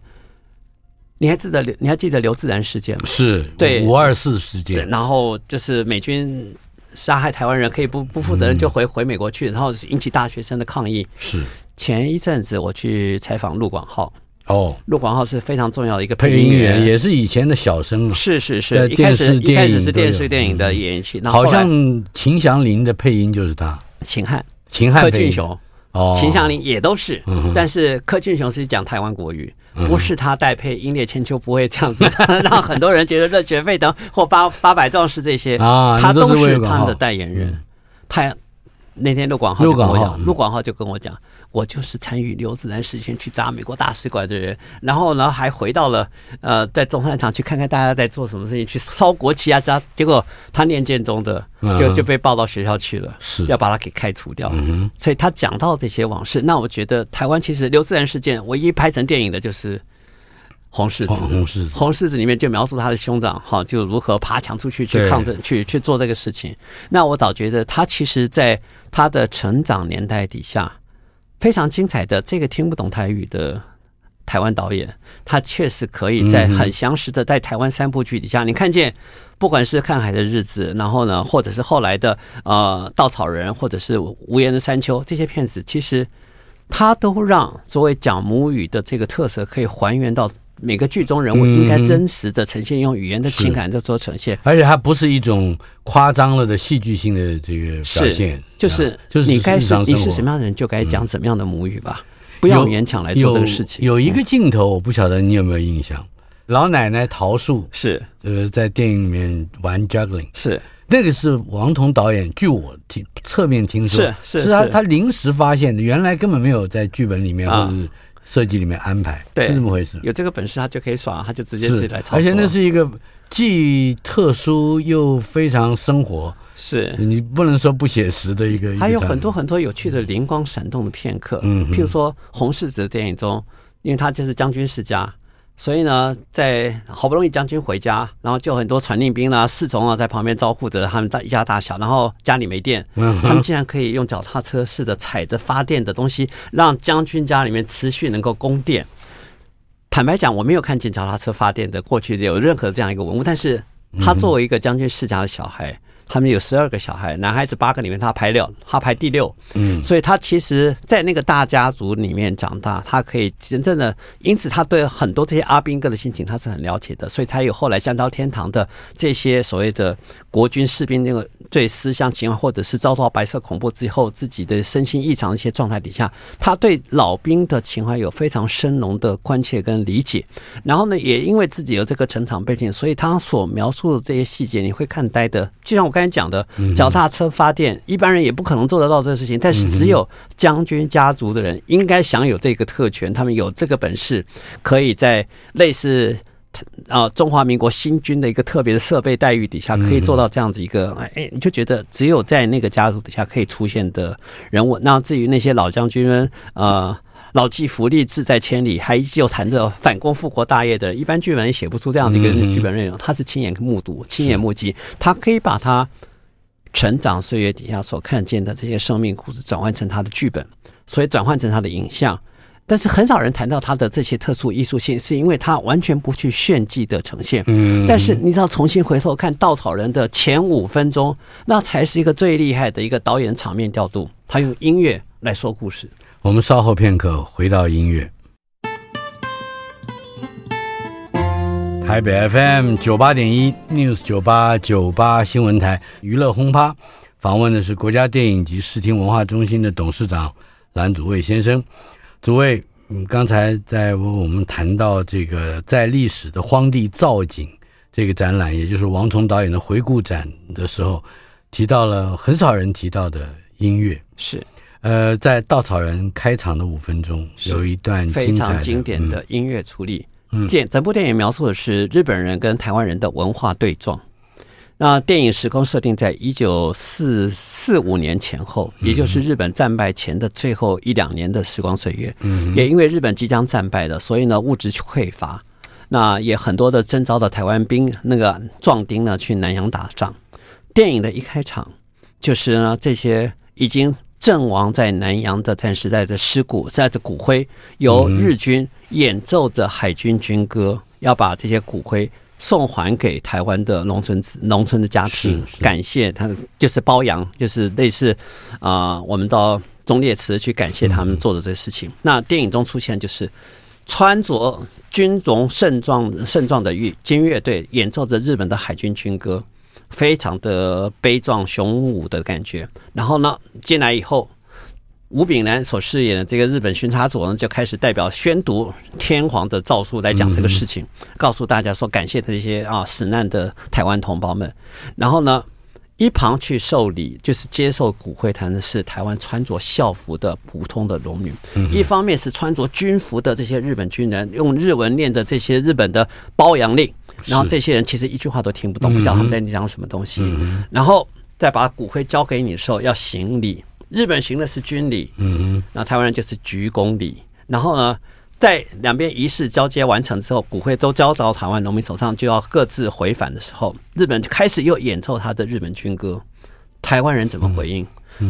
你还记得你还记得刘自然事件吗？是对五二四事件，然后就是美军。杀害台湾人可以不不负责任就回回美国去，然后引起大学生的抗议。是。前一阵子我去采访陆广浩。哦，陆广浩是非常重要的一个配音员，也是以前的小生啊。是是是，一开始一开始是电视电影的演戏，好像秦祥林的配音就是他，秦汉、秦汉、柯俊雄。哦，秦祥林也都是，但是柯俊雄是讲台湾国语，不是他代配《英烈千秋》，不会这样子 让很多人觉得热血沸腾或八八百壮士这些啊，他都是他们的代言人。他那天陆广浩就跟我讲，陆广浩就跟我讲。我就是参与刘自然事件去砸美国大使馆的人，然后呢还回到了呃在中山堂去看看大家在做什么事情，去烧国旗啊，砸。结果他念建中的，就就被报到学校去了，是要把他给开除掉。嗯所以他讲到这些往事，那我觉得台湾其实刘自然事件唯一拍成电影的就是红柿子，红柿子，红柿子里面就描述他的兄长哈，就如何爬墙出去去抗争，去去做这个事情。那我倒觉得他其实在他的成长年代底下。非常精彩的这个听不懂台语的台湾导演，他确实可以在很详实的在台湾三部剧底下，你看见不管是看海的日子，然后呢，或者是后来的呃稻草人，或者是无言的山丘这些片子，其实他都让所谓讲母语的这个特色可以还原到。每个剧中人物应该真实的呈现，用语言的情感在做呈现，而且它不是一种夸张了的戏剧性的这个表现，就是就是你该是你是什么样的人，就该讲什么样的母语吧，不要勉强来做这个事情。有一个镜头，我不晓得你有没有印象，老奶奶桃树是。呃在电影里面玩 juggling，是。那个是王彤导演，据我听侧面听说是是他他临时发现的，原来根本没有在剧本里面或者是。设计里面安排，对，是这么回事。有这个本事，他就可以耍，他就直接自己来操作。而且那是一个既特殊又非常生活，是你不能说不写实的一个。还有很多很多有趣的灵光闪动的片刻，嗯，譬如说《红柿子》的电影中，因为他就是将军世家。所以呢，在好不容易将军回家，然后就很多传令兵啊、侍从啊在旁边招呼着他们大一家大小，然后家里没电，他们竟然可以用脚踏车似的踩着发电的东西，让将军家里面持续能够供电。坦白讲，我没有看见脚踏车发电的过去有任何这样一个文物，但是他作为一个将军世家的小孩。他们有十二个小孩，男孩子八个里面他排六，他排第六。嗯，所以他其实，在那个大家族里面长大，他可以真正的，因此他对很多这些阿兵哥的心情他是很了解的，所以才有后来香蕉天堂的这些所谓的国军士兵那个对思乡情怀，或者是遭到白色恐怖之后自己的身心异常的一些状态底下，他对老兵的情怀有非常深浓的关切跟理解。然后呢，也因为自己有这个成长背景，所以他所描述的这些细节，你会看呆的，就像我。刚才讲的脚踏车发电，一般人也不可能做得到这个事情。但是只有将军家族的人应该享有这个特权，他们有这个本事，可以在类似啊中华民国新军的一个特别的设备待遇底下，可以做到这样子一个哎，你就觉得只有在那个家族底下可以出现的人物。那至于那些老将军们，呃，老骥伏枥，志在千里，还依旧谈着反攻复国大业的，一般剧本写不出这样的一个剧本内容。他是亲眼目睹、亲眼目击，他可以把他成长岁月底下所看见的这些生命故事转换成他的剧本，所以转换成他的影像。但是很少人谈到他的这些特殊艺术性，是因为他完全不去炫技的呈现。嗯，但是你知道，重新回头看《稻草人》的前五分钟，那才是一个最厉害的一个导演场面调度，他用音乐来说故事。我们稍后片刻回到音乐。台北 FM 九八点一 News 九八九八新闻台娱乐轰趴，访问的是国家电影及视听文化中心的董事长蓝祖蔚先生。祖蔚，嗯，刚才在我们谈到这个在历史的荒地造景这个展览，也就是王童导演的回顾展的时候，提到了很少人提到的音乐。是，呃，在稻草人开场的五分钟，有一段非常经典的音乐处理。嗯，这整部电影描述的是日本人跟台湾人的文化对撞。那电影时空设定在一九四四五年前后，也就是日本战败前的最后一两年的时光岁月。嗯，也因为日本即将战败了，所以呢物质匮乏，那也很多的征召的台湾兵那个壮丁呢去南洋打仗。电影的一开场就是呢这些已经阵亡在南洋的战时代的尸骨，在这骨灰由日军演奏着海军军歌，要把这些骨灰。送还给台湾的农村农村的家庭，感谢他们，就是褒扬，就是类似啊、呃，我们到忠烈祠去感谢他们做的这些事情。嗯、那电影中出现就是穿着军容盛装盛装的乐军乐队演奏着日本的海军军歌，非常的悲壮雄武的感觉。然后呢，进来以后。吴炳南所饰演的这个日本巡查组呢，就开始代表宣读天皇的诏书来讲这个事情，嗯、告诉大家说感谢这些啊死难的台湾同胞们。然后呢，一旁去受礼，就是接受骨灰坛的是台湾穿着校服的普通的农民，嗯、一方面是穿着军服的这些日本军人，用日文念的这些日本的褒扬令，然后这些人其实一句话都听不懂，不知道他们在讲什么东西。嗯、然后再把骨灰交给你的时候，要行礼。日本行的是军礼，嗯嗯，那台湾人就是鞠躬礼。然后呢，在两边仪式交接完成之后，骨灰都交到台湾农民手上，就要各自回返的时候，日本就开始又演奏他的日本军歌。台湾人怎么回应？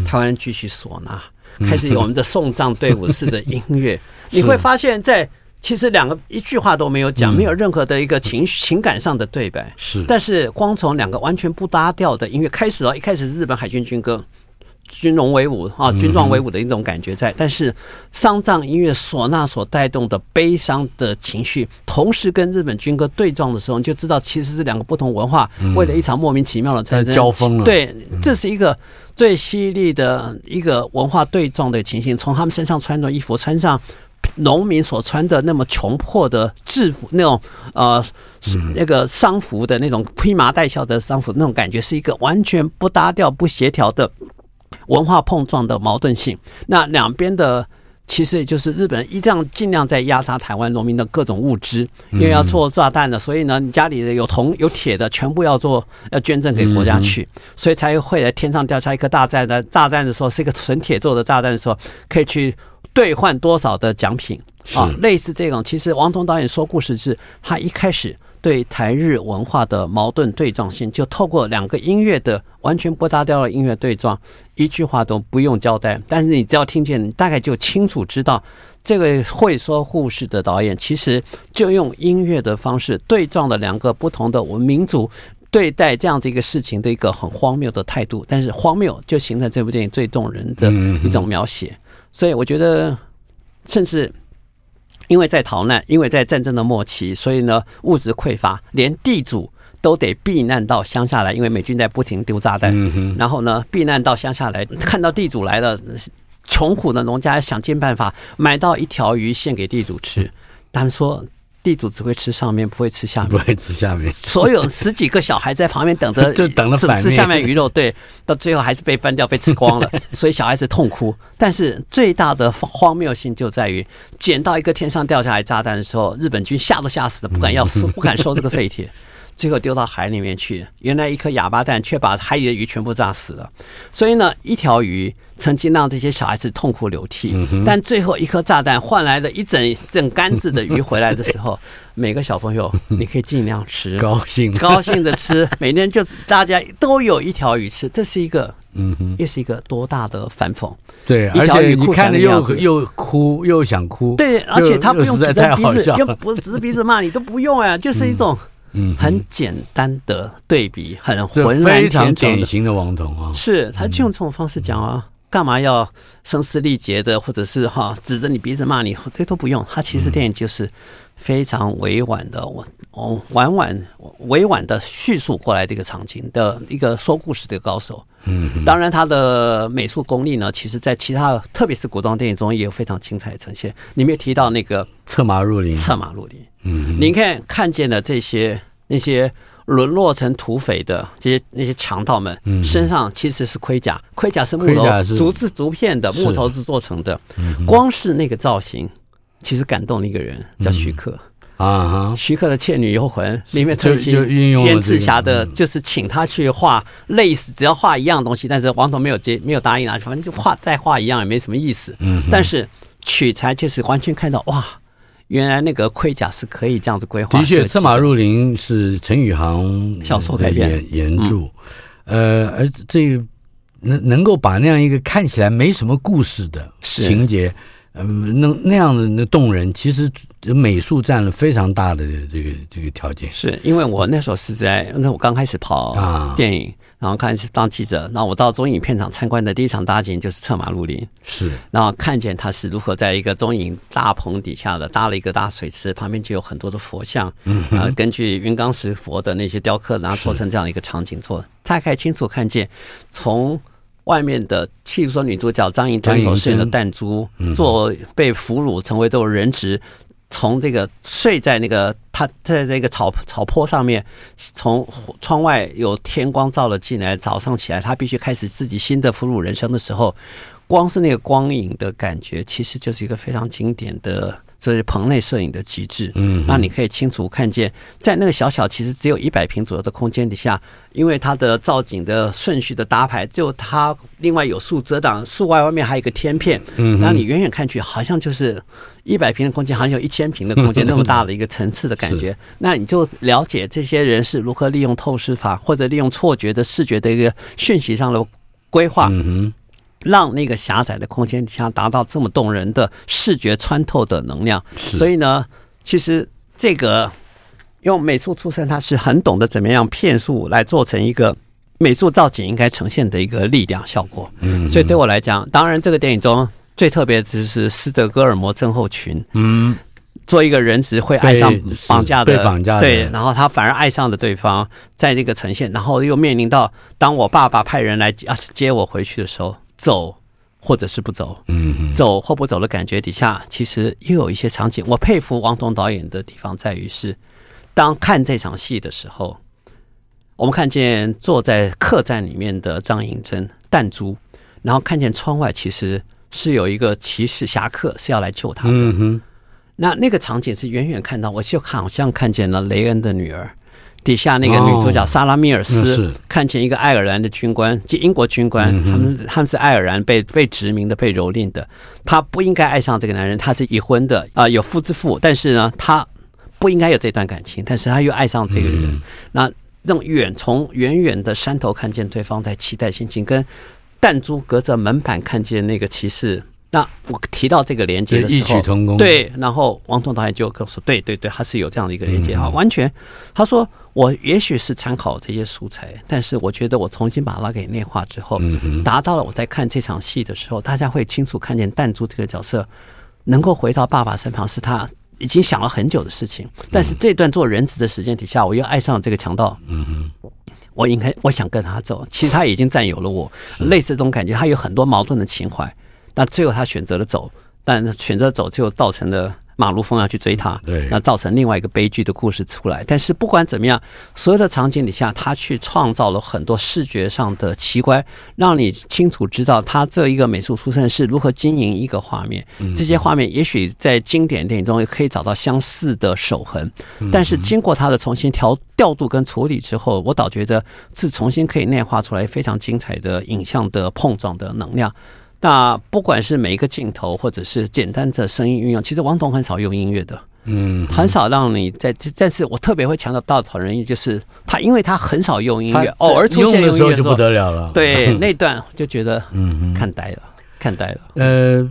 台湾人继续唢呐，开始有我们的送葬队伍式的音乐。你会发现在其实两个一句话都没有讲，没有任何的一个情情感上的对白。是，但是光从两个完全不搭调的音乐开始哦，一开始是日本海军军歌。军容威武啊，军壮威武的一种感觉在，但是丧葬音乐唢呐所带动的悲伤的情绪，同时跟日本军歌对撞的时候，你就知道其实是两个不同文化为了一场莫名其妙的战争交锋了。对，这是一个最犀利的一个文化对撞的情形。从他们身上穿的衣服，穿上农民所穿的那么穷破的制服，那种呃那个丧服的那种披麻戴孝的丧服，那种感觉是一个完全不搭调、不协调的。文化碰撞的矛盾性，那两边的其实也就是日本人一这样尽量在压榨台湾农民的各种物资，因为要做炸弹的，所以呢，你家里的有铜有铁的，全部要做要捐赠给国家去，所以才会在天上掉下一颗大炸弹。炸弹的时候是一个纯铁做的炸弹的时候，可以去兑换多少的奖品啊？类似这种，其实王彤导演说故事是他一开始。对台日文化的矛盾对撞性，就透过两个音乐的完全不搭调的音乐对撞，一句话都不用交代，但是你只要听见，你大概就清楚知道，这个会说故事的导演其实就用音乐的方式对撞了两个不同的我们民族对待这样子一个事情的一个很荒谬的态度，但是荒谬就形成这部电影最动人的一种描写，所以我觉得，甚至。因为在逃难，因为在战争的末期，所以呢物质匮乏，连地主都得避难到乡下来，因为美军在不停丢炸弹。嗯、然后呢，避难到乡下来，看到地主来了，穷苦的农家想尽办法买到一条鱼献给地主吃。他们说。地主只会吃上面，不会吃下面。不会吃下面。所有十几个小孩在旁边等着，就等着吃下面鱼肉。对，到最后还是被翻掉，被吃光了。所以小孩子痛哭。但是最大的荒谬性就在于，捡到一个天上掉下来炸弹的时候，日本军吓都吓死了，不敢要收，不敢收这个废铁。最后丢到海里面去，原来一颗哑巴蛋却把海里的鱼全部炸死了。所以呢，一条鱼曾经让这些小孩子痛哭流涕，嗯、但最后一颗炸弹换来了一整整杆子的鱼回来的时候，每个小朋友你可以尽量吃，高兴高兴的吃，每天就是大家都有一条鱼吃，这是一个嗯哼，又是一个多大的反讽？对，而且你看着又又哭又想哭，对，而且他不用指着鼻子，又不指着鼻子骂你，都不用啊，就是一种。嗯，很简单的对比，很浑然非常典型的王童啊。是，他就用这种方式讲啊，干嘛要声嘶力竭的，或者是哈指着你鼻子骂你，这都不用。他其实电影就是非常委婉的，我我婉婉委婉的叙述过来的一个场景的一个说故事的高手。嗯，当然他的美术功力呢，其实在其他，特别是古装电影中也有非常精彩的呈现。你没有提到那个策马入林，策马入林。嗯，您看看见的这些那些沦落成土匪的这些那些强盗们，身上其实是盔甲，盔甲是木头竹子竹片的木头制作成的。光是那个造型，其实感动了一个人，叫徐克。啊哈！徐克的《倩女幽魂》里面特别运用燕赤霞的，就是请他去画类似，只要画一样东西，但是王童没有接，没有答应啊，反正就画再画一样也没什么意思。嗯，但是取材就是完全看到哇，原来那个盔甲是可以这样子规划。的确，《策马入林》是陈宇航小说改编原著，呃，而这个能能够把那样一个看起来没什么故事的情节。嗯，那那样的那动人，其实美术占了非常大的这个这个条件。是因为我那时候是在那我刚开始跑电影，啊、然后开始当记者，那我到中影片场参观的第一场搭景就是策马入林，是，然后看见他是如何在一个中影大棚底下的搭了一个大水池，旁边就有很多的佛像，嗯，啊，根据云冈石佛的那些雕刻，然后做成这样一个场景做，大概清楚看见从。外面的，譬如说女主角张银珍所饰演的弹珠，做被俘虏成为这种人质，从这个睡在那个他在这个草草坡上面，从窗外有天光照了进来，早上起来他必须开始自己新的俘虏人生的时候，光是那个光影的感觉，其实就是一个非常经典的。这是棚内摄影的极致，嗯，那你可以清楚看见，在那个小小其实只有一百平左右的空间底下，因为它的造景的顺序的搭排，就它另外有树遮挡，树外外面还有一个天片，嗯，那你远远看去，好像就是一百平的空间，好像有一千平的空间那么大的一个层次的感觉，那你就了解这些人是如何利用透视法或者利用错觉的视觉的一个讯息上的规划，嗯哼。让那个狭窄的空间底下达到这么动人的视觉穿透的能量，所以呢，其实这个用美术出身，他是很懂得怎么样骗术来做成一个美术造景应该呈现的一个力量效果。嗯，所以对我来讲，当然这个电影中最特别的就是斯德哥尔摩症候群。嗯，做一个人质会爱上绑架的，绑架对，然后他反而爱上了对方，在这个呈现，然后又面临到当我爸爸派人来要接我回去的时候。走，或者是不走，嗯，走或不走的感觉底下，其实又有一些场景。我佩服王彤导演的地方在于是，当看这场戏的时候，我们看见坐在客栈里面的张银珍弹珠，然后看见窗外其实是有一个骑士侠客是要来救他的。嗯哼，那那个场景是远远看到，我就好像看见了雷恩的女儿。底下那个女主角萨拉米尔斯看见一个爱尔兰的军官，即英国军官，他们他们是爱尔兰被被殖民的、被蹂躏的。她不应该爱上这个男人，他是已婚的啊，有夫之妇。但是呢，她不应该有这段感情，但是她又爱上这个人。那让远从远远的山头看见对方在期待心情，跟弹珠隔着门板看见那个骑士。那我提到这个连接的时候，异曲同工。对，然后王彤导演就跟我说：“对对对，他是有这样的一个连接哈，完全。”他说：“我也许是参考这些素材，但是我觉得我重新把它给内化之后，达到了我在看这场戏的时候，大家会清楚看见弹珠这个角色能够回到爸爸身旁，是他已经想了很久的事情。但是这段做人质的时间底下，我又爱上了这个强盗。嗯哼，我应该我想跟他走，其实他已经占有了我，类似这种感觉，他有很多矛盾的情怀。”那最后他选择了走，但选择走就造成了马路风要去追他，对，那造成另外一个悲剧的故事出来。但是不管怎么样，所有的场景底下，他去创造了很多视觉上的奇观，让你清楚知道他这一个美术出身是如何经营一个画面。这些画面也许在经典电影中也可以找到相似的手痕，但是经过他的重新调调度跟处理之后，我倒觉得是重新可以内化出来非常精彩的影像的碰撞的能量。那不管是每一个镜头，或者是简单的声音运用，其实王彤很少用音乐的，嗯，很少让你在。但是我特别会强调稻草人厌，就是他，因为他很少用音乐，偶尔出现的时候就不得了了。对，那段就觉得，嗯，看呆了，看呆了。呃，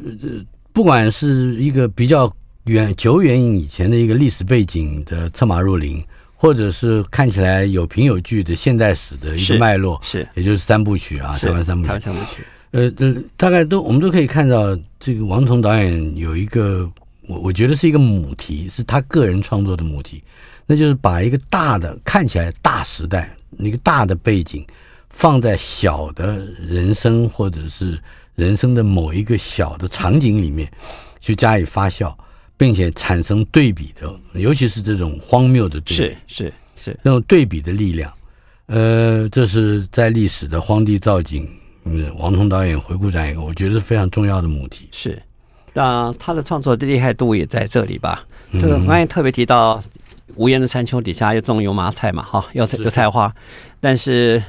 不管是一个比较远、久远以前的一个历史背景的《策马入林》，或者是看起来有凭有据的现代史的一个脉络，是，也就是三部曲啊，台湾三部曲，台湾三部曲。呃呃，大概都我们都可以看到，这个王彤导演有一个，我我觉得是一个母题，是他个人创作的母题，那就是把一个大的看起来大时代，那个大的背景，放在小的人生或者是人生的某一个小的场景里面去加以发酵，并且产生对比的，尤其是这种荒谬的对比，是是是那种对比的力量。呃，这是在历史的荒地造景，嗯，王彤导演回顾这样一个，我觉得是非常重要的母题。是，那他的创作的厉害度也在这里吧？这个我刚才特别提到，无言的山丘底下又种油麻菜嘛，哈，油油菜花，但是。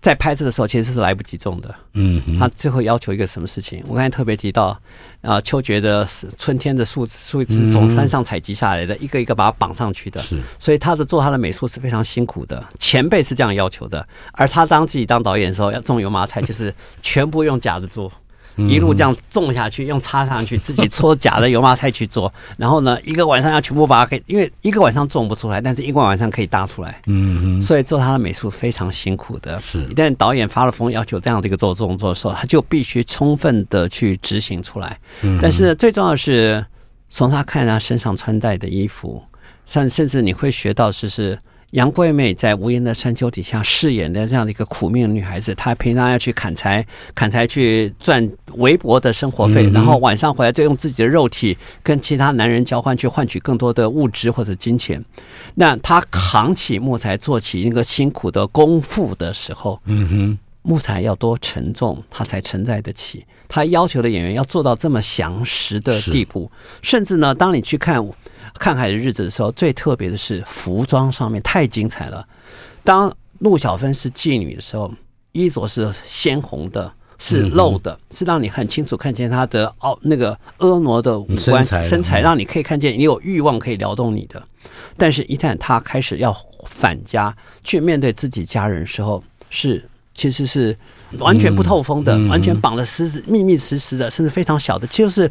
在拍这个时候，其实是来不及种的。嗯，他最后要求一个什么事情？我刚才特别提到，啊，秋觉得是春天的树树枝从山上采集下来的，一个一个把它绑上去的。是，所以他的做他的美术是非常辛苦的。前辈是这样要求的，而他当自己当导演的时候，要种油麻菜，就是全部用假的做。一路这样种下去，用插上去，自己搓假的油麻菜去做，然后呢，一个晚上要全部把它给，因为一个晚上种不出来，但是一个晚上可以搭出来。嗯嗯。所以做他的美术非常辛苦的。是。一旦导演发了疯，要求这样的一个做动作的时候，他就必须充分的去执行出来。嗯。但是最重要的是，从他看他身上穿戴的衣服，甚甚至你会学到就是。杨贵美在无言的山丘底下饰演的这样的一个苦命的女孩子，她平常要去砍柴，砍柴去赚微薄的生活费，然后晚上回来就用自己的肉体跟其他男人交换，去换取更多的物质或者金钱。那她扛起木材做起那个辛苦的功夫的时候，嗯哼，木材要多沉重，她才承载得起。她要求的演员要做到这么详实的地步，甚至呢，当你去看。看海的日子的时候，最特别的是服装上面太精彩了。当陆小芬是妓女的时候，衣着是鲜红的，是露的，是让你很清楚看见她的哦那个婀娜的五官身材，让你可以看见你有欲望可以撩动你的。但是，一旦她开始要返家去面对自己家人的时候，是其实是完全不透风的，完全绑得实实密密实实的，甚至非常小的，就是。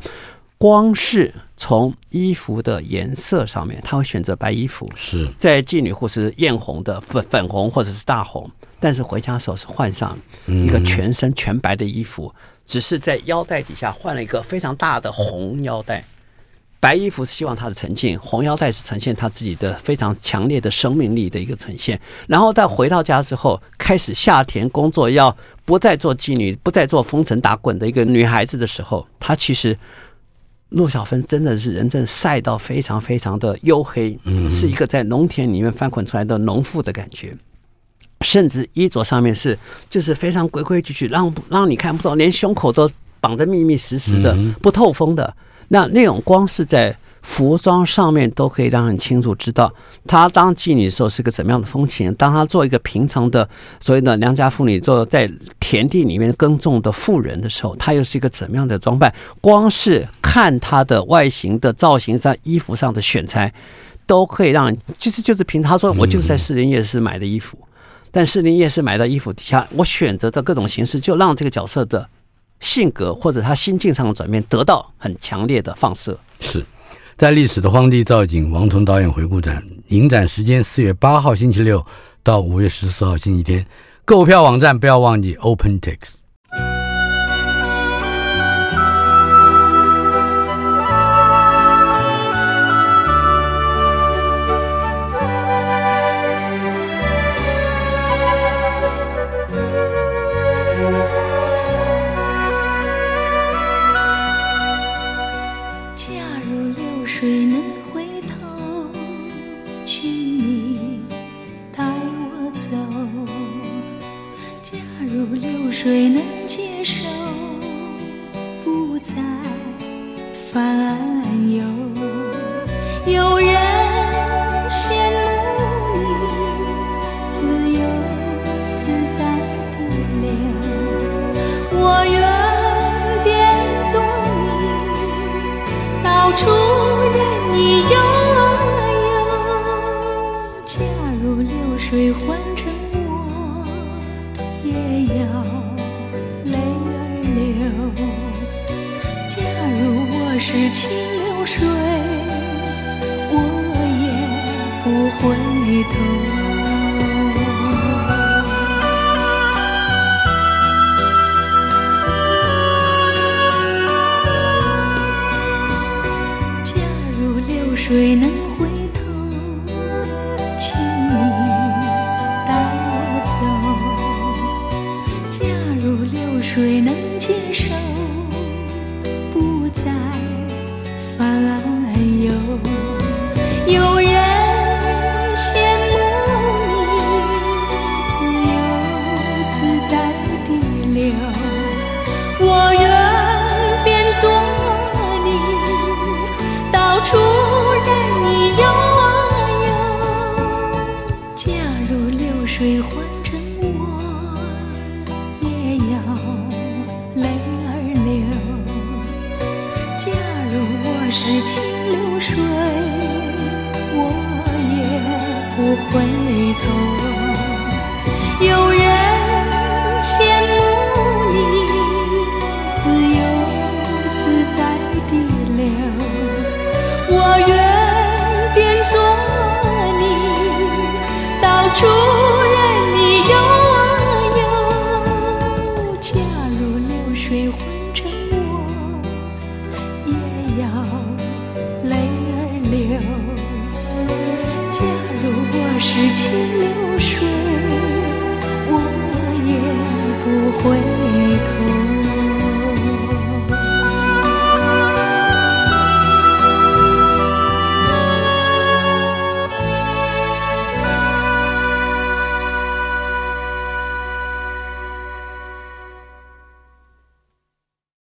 光是从衣服的颜色上面，他会选择白衣服，是在妓女或是艳红的粉粉红或者是大红，但是回家的时候是换上一个全身全白的衣服，只是在腰带底下换了一个非常大的红腰带。白衣服是希望他的沉静，红腰带是呈现他自己的非常强烈的生命力的一个呈现。然后在回到家之后，开始下田工作，要不再做妓女，不再做风尘打滚的一个女孩子的时候，她其实。陆小芬真的是人正晒到非常非常的黝黑，是一个在农田里面翻滚出来的农妇的感觉，甚至衣着上面是就是非常规规矩矩，让让你看不到，连胸口都绑得密密实实的，不透风的。那那种光是在。服装上面都可以让人清楚知道，她当妓女的时候是个怎么样的风情。当她做一个平常的所谓的良家妇女，做在田地里面耕种的妇人的时候，她又是一个怎么样的装扮？光是看她的外形的造型上、衣服上的选材，都可以让人就是就是凭她说，我就是在士林夜市买的衣服，但士林夜市买的衣服底下，我选择的各种形式，就让这个角色的性格或者他心境上的转变得到很强烈的放射。是。在历史的荒地造景，王彤导演回顾展，影展时间四月八号星期六到五月十四号星期天，购票网站不要忘记 OpenTix。